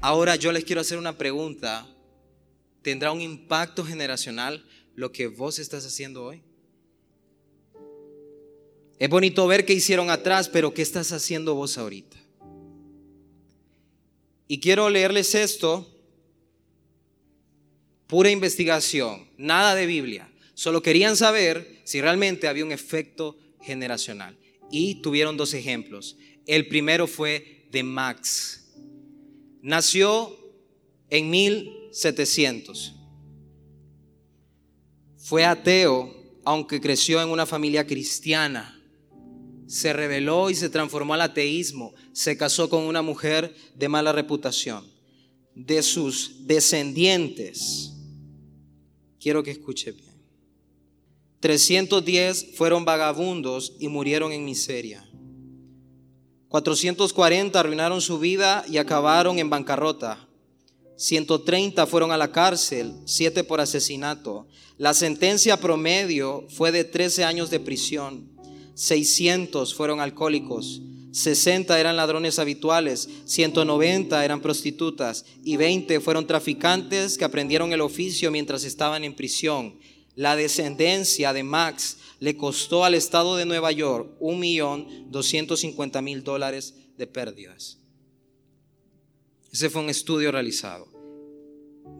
Ahora yo les quiero hacer una pregunta. ¿Tendrá un impacto generacional lo que vos estás haciendo hoy? Es bonito ver qué hicieron atrás, pero ¿qué estás haciendo vos ahorita? Y quiero leerles esto, pura investigación, nada de Biblia. Solo querían saber si realmente había un efecto generacional. Y tuvieron dos ejemplos. El primero fue de Max. Nació en 1700. Fue ateo, aunque creció en una familia cristiana se rebeló y se transformó al ateísmo, se casó con una mujer de mala reputación. De sus descendientes, quiero que escuche bien, 310 fueron vagabundos y murieron en miseria. 440 arruinaron su vida y acabaron en bancarrota. 130 fueron a la cárcel, 7 por asesinato. La sentencia promedio fue de 13 años de prisión. 600 fueron alcohólicos, 60 eran ladrones habituales, 190 eran prostitutas y 20 fueron traficantes que aprendieron el oficio mientras estaban en prisión. La descendencia de Max le costó al estado de Nueva York un millón mil dólares de pérdidas. Ese fue un estudio realizado.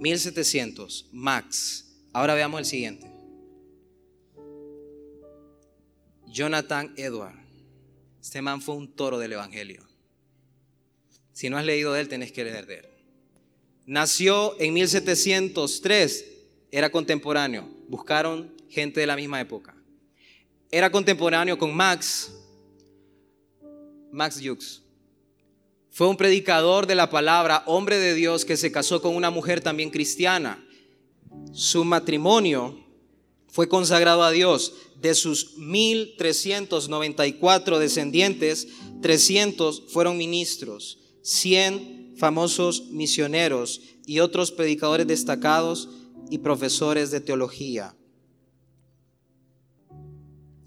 1700, Max. Ahora veamos el siguiente. Jonathan Edward. Este man fue un toro del Evangelio. Si no has leído de él, tenés que leer de él. Nació en 1703, era contemporáneo. Buscaron gente de la misma época. Era contemporáneo con Max, Max Jukes. Fue un predicador de la palabra, hombre de Dios que se casó con una mujer también cristiana. Su matrimonio fue consagrado a Dios. De sus 1394 descendientes, 300 fueron ministros, 100 famosos misioneros y otros predicadores destacados y profesores de teología.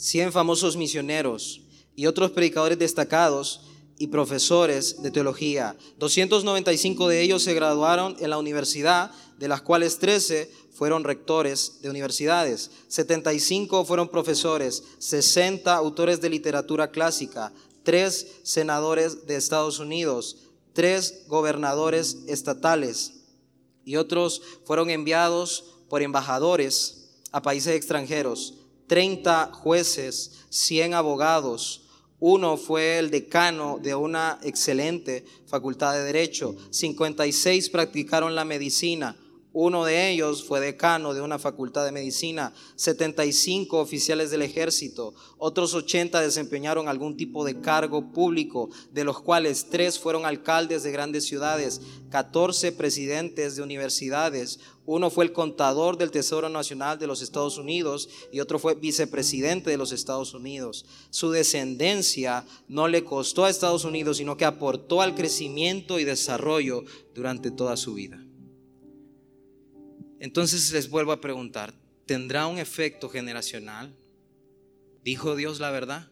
100 famosos misioneros y otros predicadores destacados y profesores de teología. 295 de ellos se graduaron en la universidad, de las cuales 13 fueron rectores de universidades, 75 fueron profesores, 60 autores de literatura clásica, 3 senadores de Estados Unidos, 3 gobernadores estatales y otros fueron enviados por embajadores a países extranjeros, 30 jueces, 100 abogados, uno fue el decano de una excelente facultad de derecho, 56 practicaron la medicina, uno de ellos fue decano de una facultad de medicina, 75 oficiales del ejército, otros 80 desempeñaron algún tipo de cargo público, de los cuales tres fueron alcaldes de grandes ciudades, 14 presidentes de universidades, uno fue el contador del Tesoro Nacional de los Estados Unidos y otro fue vicepresidente de los Estados Unidos. Su descendencia no le costó a Estados Unidos, sino que aportó al crecimiento y desarrollo durante toda su vida. Entonces les vuelvo a preguntar, ¿tendrá un efecto generacional? ¿Dijo Dios la verdad?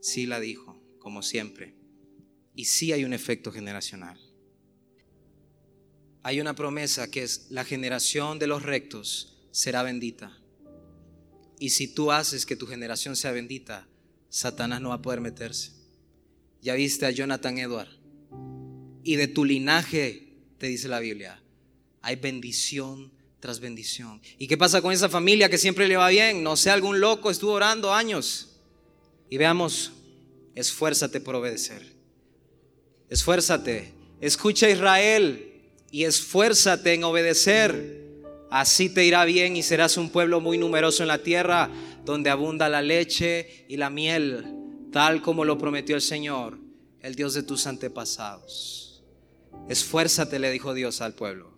Sí la dijo, como siempre. Y sí hay un efecto generacional. Hay una promesa que es la generación de los rectos será bendita. Y si tú haces que tu generación sea bendita, Satanás no va a poder meterse. Ya viste a Jonathan Edward. Y de tu linaje, te dice la Biblia, hay bendición tras bendición. ¿Y qué pasa con esa familia que siempre le va bien? No sé, algún loco estuvo orando años. Y veamos, esfuérzate por obedecer. Esfuérzate. Escucha Israel y esfuérzate en obedecer. Así te irá bien y serás un pueblo muy numeroso en la tierra donde abunda la leche y la miel, tal como lo prometió el Señor, el Dios de tus antepasados. Esfuérzate, le dijo Dios al pueblo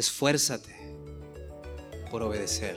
esfuérzate por obedecer.